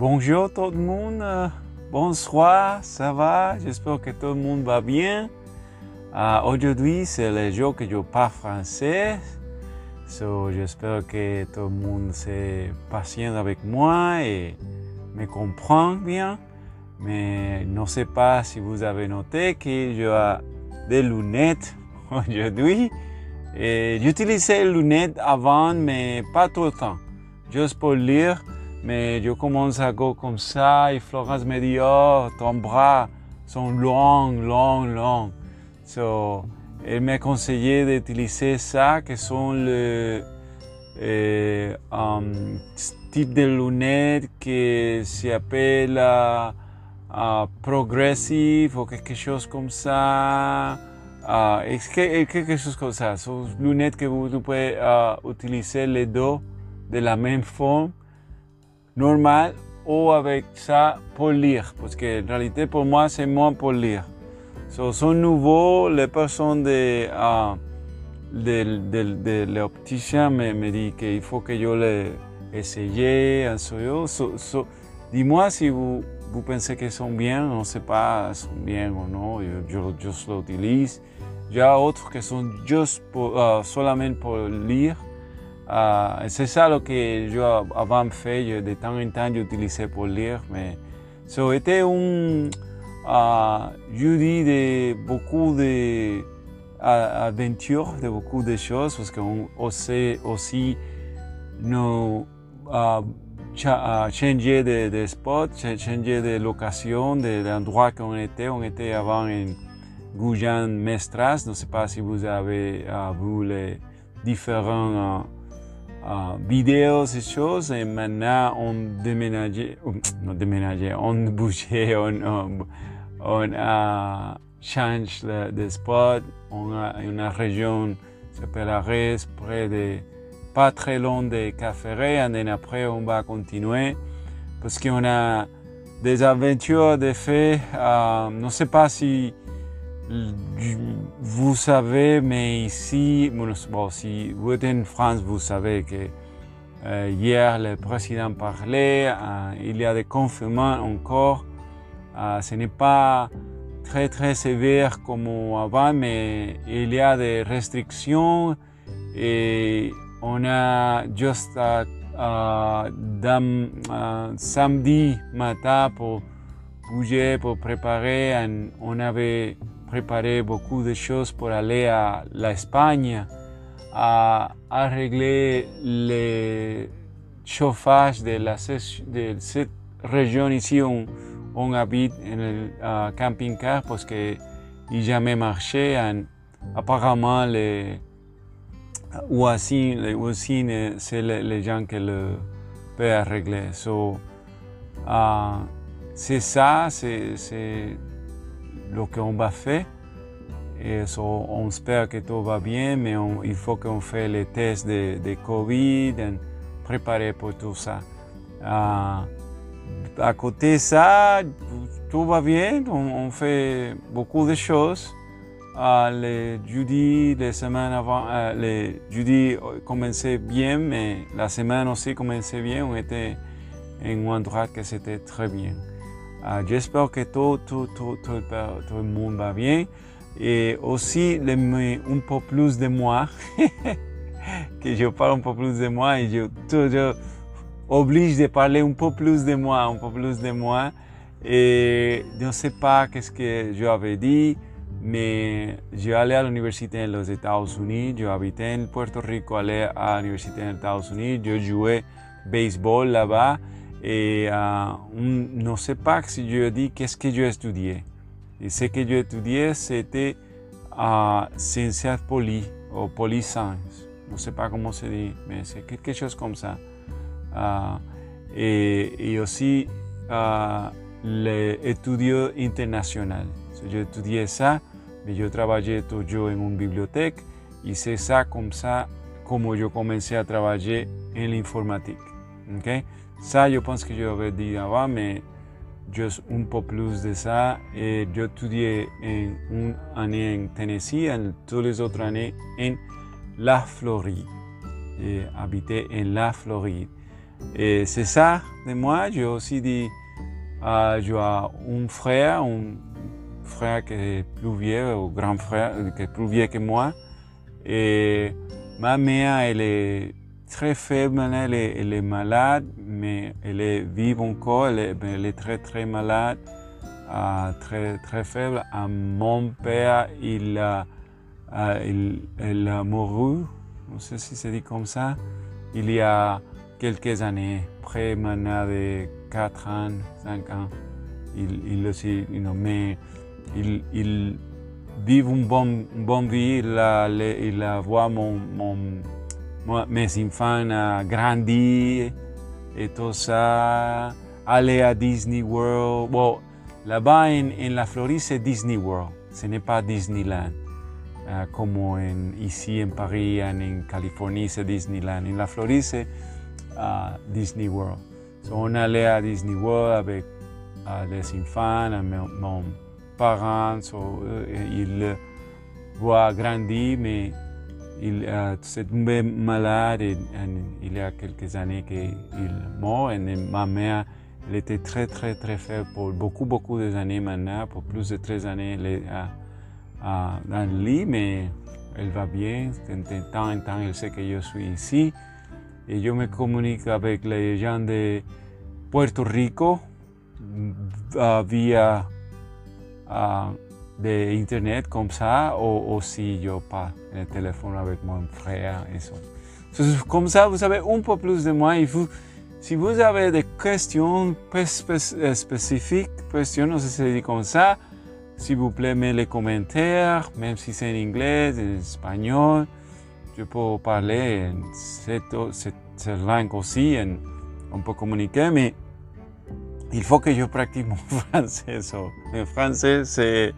Bonjour tout le monde, euh, bonsoir, ça va? J'espère que tout le monde va bien. Uh, Aujourd'hui, c'est le jour que je parle français. So, J'espère que tout le monde est patient avec moi et me comprend bien. Mais je ne sais pas si vous avez noté que j'ai des lunettes aujourd'hui. J'utilisais les lunettes avant, mais pas tout le temps. Juste pour lire. Mais je commence à go comme ça et Florence me dit, oh, ton bras sont longs, longs, longs. So, elle m'a conseillé d'utiliser ça, qui sont le euh, um, type de lunettes qui s'appelle uh, progressive ou quelque chose comme ça. Uh, quelque chose comme ça? Sont lunettes que vous, vous pouvez utiliser les deux de la même forme normal ou avec ça pour lire. Parce que en réalité, pour moi, c'est moins. So, sont nouveaux, les personnes de, uh, de, me, me qu'il que je les. So, so, Dis-moi si vous, vous pensez qu'ils sont bien, on ne sait pas sont bien ou non, je l'utilise. Il y a d'autres juste pour, uh, lire. Uh, c'est ça que je avant fait, de temps en temps j'utilisais pour lire, mais c'était un uh, jeudi de beaucoup de, de beaucoup de choses, parce qu'on sait aussi nous uh, changer de, spot, changer de location, de qu'on était. On était avant en Guyane Mestras, je ne sais pas si vous avez vu les différents uh, vidéos et choses. Et maintenant, on déménageait, déménageait, on bougeait, on, on, on a changé de, spot. On a une région qui s'appelle Arès, près de, pas très loin de Caféré. Et après, on va continuer parce qu'on a des aventures de fait. Uh, ne sais pas si vous savez, mais ici, bon, si vous êtes en France, vous savez que euh, hier le président parlait, euh, il y a des confinements encore. Euh, ce n'est pas très très sévère comme avant, mais il y a des restrictions et on a juste samedi matin pour bouger, pour préparer. On avait préparé beaucoup de choses pour aller à l'Espagne, à, régler le chauffage de, la, de cette région ici on habite en uh, camping-car parce que il jamais marché. En, apparemment, les voisins, les voisins, c'est les, les, gens qui le peuvent. So, uh, c'est lo qu'on va faire. On espère que tout va bien, mais on, il faut qu'on fasse les tests de, Covid et préparer pour tout ça. Uh, à côté de ça, tout va bien, on, on fait beaucoup de choses. Uh, les jeudis, les semaines avant, uh, les jeudis commençaient bien, mais la semaine aussi commençait bien. On était en endroit que c'était très bien. Uh, J'espère que tout, tout, tout, le monde va bien. Et aussi, un peu plus de moi, que je parle un peu plus de moi et je, toujours oblige de parler un peu plus de moi, un peu plus de moi. Et je ne sais pas qu'est-ce que je avais dit, mais je allé à l'université aux États-Unis, je habitais en Puerto Rico, allé à l'université aux États-Unis, je jouais baseball là-bas. Et uh, ne sais pas si je dis qu'est-ce que j'ai étudié. Et ce que j'ai étudié, c'était uh, sciences poli ou poliscience. Je ne sais pas comment se dit, mais c'est quelque chose comme ça. Uh, et, et, aussi uh, l'étude international. So, j'ai étudié ça, mais je travaillais toujours en une bibliothèque et c'est ça comme ça comme je commençais à travailler en l'informatique. Okay? Ça, je pense que je l'avais dit avant, mais juste un peu plus de ça. Et j'ai étudié une année en Tennessee et toutes les autres années en la Floride. J'ai habité en la Floride. Et c'est ça de moi. J'ai aussi dit, euh, j'ai un frère, un frère qui est plus vieux, ou grand frère qui est plus vieux que moi. Ma mère, elle est très faible, elle est, malade, mais elle est vive encore, elle est, très très malade, euh, très très faible. Euh, mon père, il a, euh, il, il a mouru, je ne sais si c'est dit comme ça, il y a quelques années, près maintenant de 4 ans, 5 ans. Il, il aussi, you know, mais il, il vit une bonne, bonne vie, il, a, il a voit mon, mon, mes enfants grandir et tout ça, aller à Disney World. Bon, là-bas en, la Floride, Disney World, ce n'est pas Disneyland. Uh, comme en, ici en Paris, en, en Californie, c'est Disneyland. En la Floride, uh, Disney World. So, on allait à Disney World avec uh, les enfants, mon, mon parents. So, ils voient grandir, mais il s'est tombé malade et, il y a quelques années qu'il mort. Et ma mère, elle était très, très, très faible pour beaucoup, beaucoup d'années maintenant. Pour plus de 13 années, elle est dans le lit, mais elle va bien. De temps en temps, elle sait que je suis ici. Et je me communique avec les gens de Puerto Rico via de Internet comme ça, ou, ou si je parle le téléphone avec mon frère et ça. Comme ça, vous savez un peu plus de moi. Et vous, si vous avez des questions spécifiques, questions, non sais si dit comme ça, s'il vous plaît, mettez les commentaires, même si c'est en anglais, en espagnol. Je peux parler en cette, langue aussi, et on peut communiquer, mais il faut que je pratique mon français. So. En français, c'est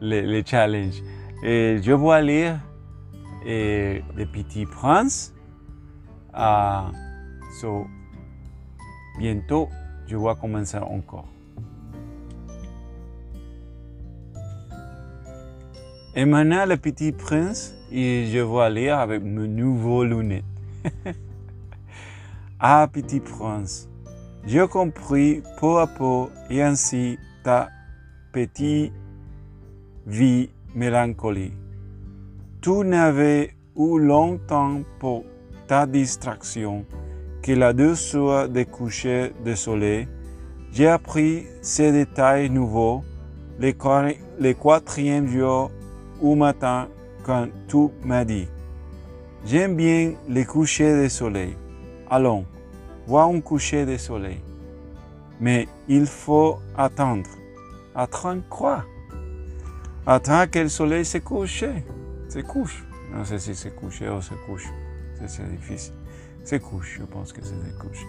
le, le, challenge. Et je vais lire et Le Petit Prince. Uh, bientôt, je vais commencer encore. Et maintenant, Le Petit Prince, et je vais lire avec mes nouveaux lunettes. ah, Petit Prince, j'ai compris peu à peu et ainsi ta petite vie mélancolie. Tu n'avais eu longtemps pour ta distraction que la douceur des couchers de soleil. J'ai appris ces détails nouveaux le, quatrième jour au matin quand tu m'as dit J'aime bien les couchers de soleil. Allons, vois un coucher de soleil. Mais il faut attendre. Attendre quoi Attends que le soleil se couche. Se couche. Non sais si se couche ou se couche. C'est difficile. Se couche, je pense que c'est se couche.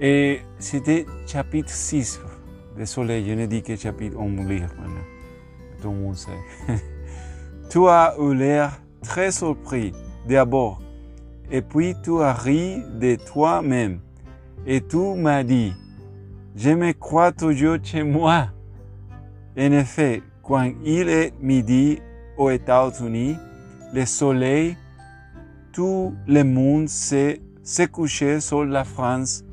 Et c'était chapitre 6 de soleil. Je ne dis que chapitre, on lire maintenant. Tout le monde sait. tu as eu l'air très surpris d'abord. Et puis tu as ri de toi-même. Et tu m'as dit, je me crois toujours chez moi. En effet, quand il est midi aux États-Unis, le soleil, tout le monde s'est couché sur la France.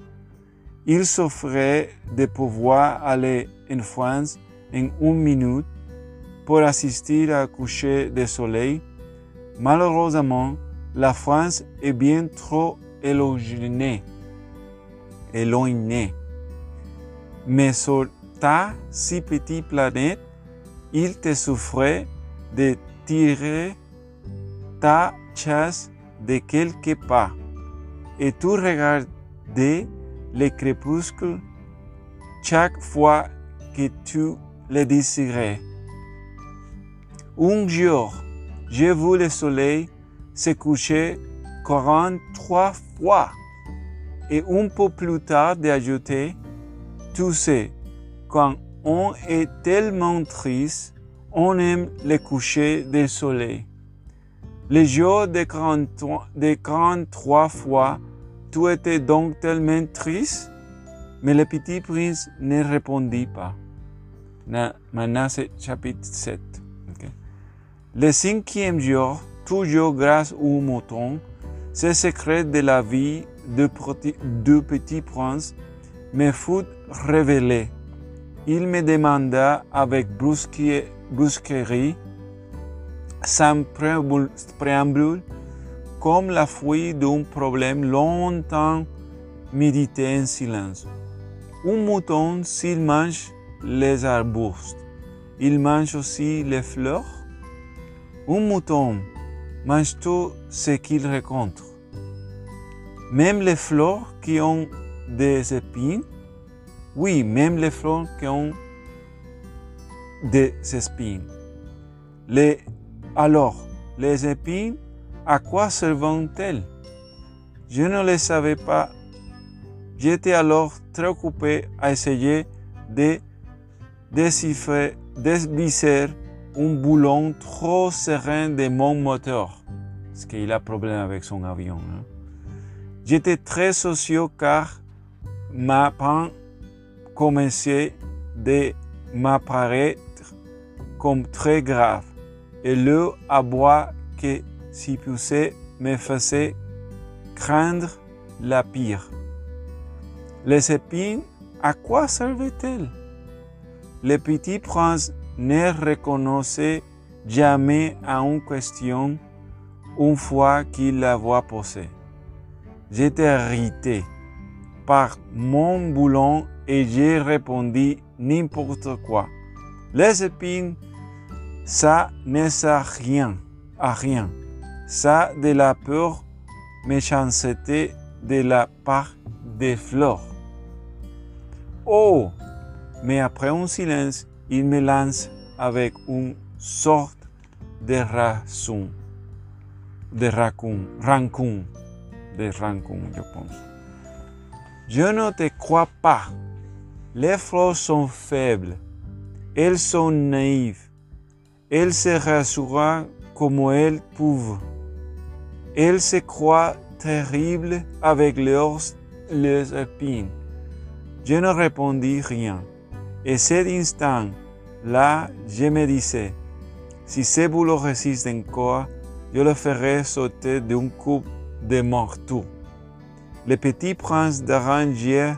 Il s'offrait de pouvoir aller en France en une minute pour assister à coucher du soleil. Malheureusement, la France est bien trop éloignée. éloignée. Mais sur ta si petite planète, il te souffrait de tirer ta chasse de quelques pas et tu regardais le crépuscule chaque fois que tu le désirais. Un jour, j'ai vu le soleil se coucher 43 fois et un peu plus tard d'ajouter, tu sais, quand on est tellement triste, on aime le coucher du soleil. Le jour de 43 fois, tu étais donc tellement triste, mais le petit prince ne répondit pas. C'est chapitre 7. Le cinquième jour, toujours grâce au mouton, ce secret de la vie de Petit Prince me fut révélé. Il me demanda avec brusquerie, sans préambule, comme la fuite d'un problème longtemps médité en silence. Un mouton, s'il mange les arbustes, il mange aussi les fleurs. Un mouton mange tout ce qu'il rencontre. Même les fleurs qui ont des épines, oui, même les fleurs qui ont des épines. Les, alors, les épines, à quoi servent-elles? Je ne les savais pas. J'étais alors très occupé à essayer de déchiffrer, dévisser un boulon trop serein de mon moteur. Parce qu'il a problème avec son avion. Hein. J'étais très soucieux car ma peine commençait de m'apparaître comme très grave et le abois que s'y poussait me faisait craindre la pire. Les épines, à quoi servaient-elles Le petit prince ne reconnaissait jamais à une question une fois qu'il l'avait posée. J'étais irrité par mon boulon et j'ai répondu n'importe quoi. Les épines, ça ne sert rien, à rien. Ça de la peur, méchanceté de la part des fleurs. Oh! Mais après un silence, il me lance avec une sorte de raison, de rancune, rancune, de rancune, je pense. Je ne te crois pas. Les fleurs sont faibles. Elles sont naïves. Elles se rassurent comme elles peuvent. Elles se croient terribles avec leurs, leurs épines. Je ne répondis rien. Et cet instant-là, je me disais, si ce boulot résiste encore, je le ferai sauter d'un coup de marteau. Le petit prince d'arranger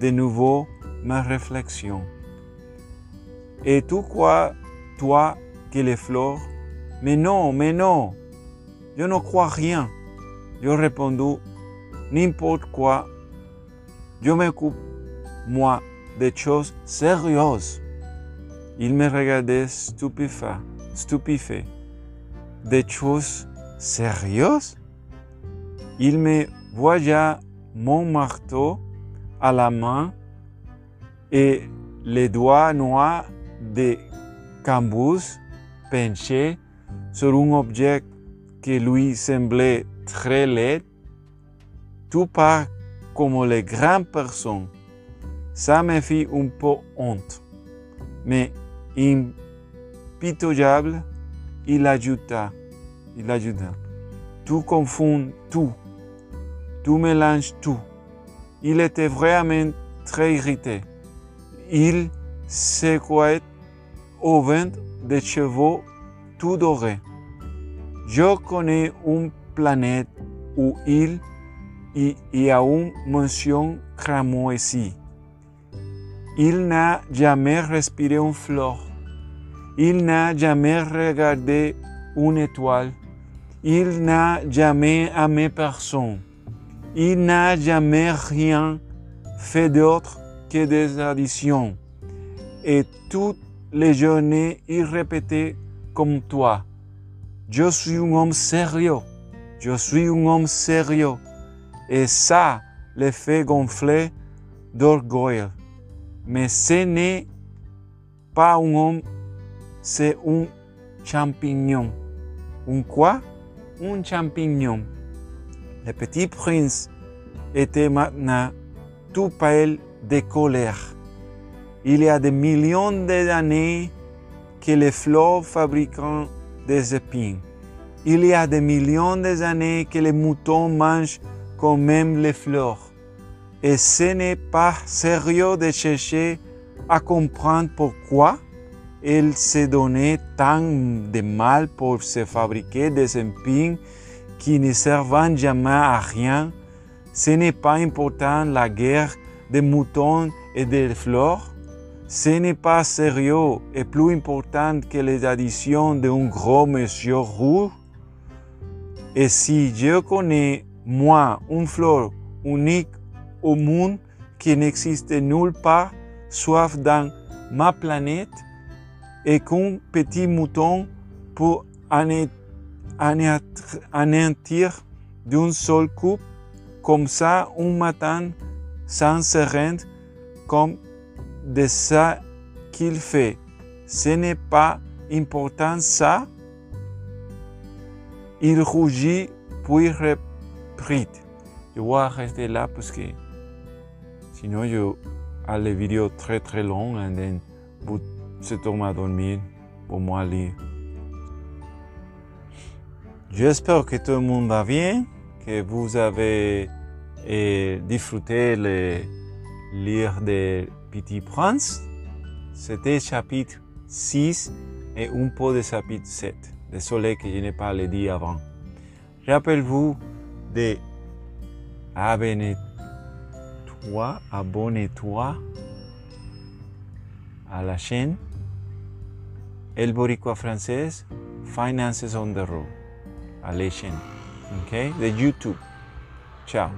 de nouveau ma réflexion. Et tu crois, toi, que les fleurs Mais non, mais non, je ne crois rien. Je répondu, n'importe quoi. Je m'occupe, moi, des choses sérieuses. Il me regardait stupéfait, stupéfait. Des choses sérieuses? Il me voyait mon marteau à la main et les doigts noirs de cambus penchés sur un objet qui lui semblait très laid, tout pas comme les grandes personnes. Ça me fit un peu honte. Mais impitoyable, il ajouta, il ajouta, tout confond tout, tout mélange tout. Il était vraiment très irrité. Il secouait au vent des chevaux tout dorés. Je connais une planète où il y a une mention cramoisie. Il n'a jamais respiré une fleur. Il n'a jamais regardé une étoile. Il n'a jamais aimé personne. Il n'a jamais rien fait d'autre que des additions. Et toutes les journées, il répétait comme toi. Je suis un homme sérieux. Je suis un homme sérieux. Et ça le fait gonfler d'orgueil. Mais ce n'est pas un homme, c'est un champignon. Un quoi? Un champignon. Le petit prince était maintenant tout pâle de colère. Il y a des millions d'années que les fleurs fabriquent des épines. Il y a des millions d'années que les moutons mangent quand même les fleurs. Et ce n'est pas sérieux de chercher à comprendre pourquoi il se donnait tant de mal pour se fabriquer des épines qui ne servent jamais à rien Ce n'est pas important la guerre des moutons et des fleurs. Ce n'est pas sérieux et plus important que les additions d'un gros monsieur roux. Et si je connais, moi, une fleur unique au monde qui n'existe nulle part, sauf dans ma planète, et qu'un petit mouton peut anéantir d'un seul coup, comme ça, un matin, sans se rendre compte de ça qu'il fait. Ce n'est pas important ça. Il rougit puis reprit. Je vais rester là parce que sinon je a les vidéos très très longues et then vous se tombez à dormir pour moi lire. J'espère que tout le monde va bien, que vous avez disfruté de lire des Petit Prince. C'était chapitre 6 et un peu de chapitre 7. Désolé que je n'ai pas le dit avant. Rappelez-vous de abonner-toi, abonnez-toi à la chaîne El Boricua Française Finances on the Road, à la chaîne, ok, de YouTube. Ciao.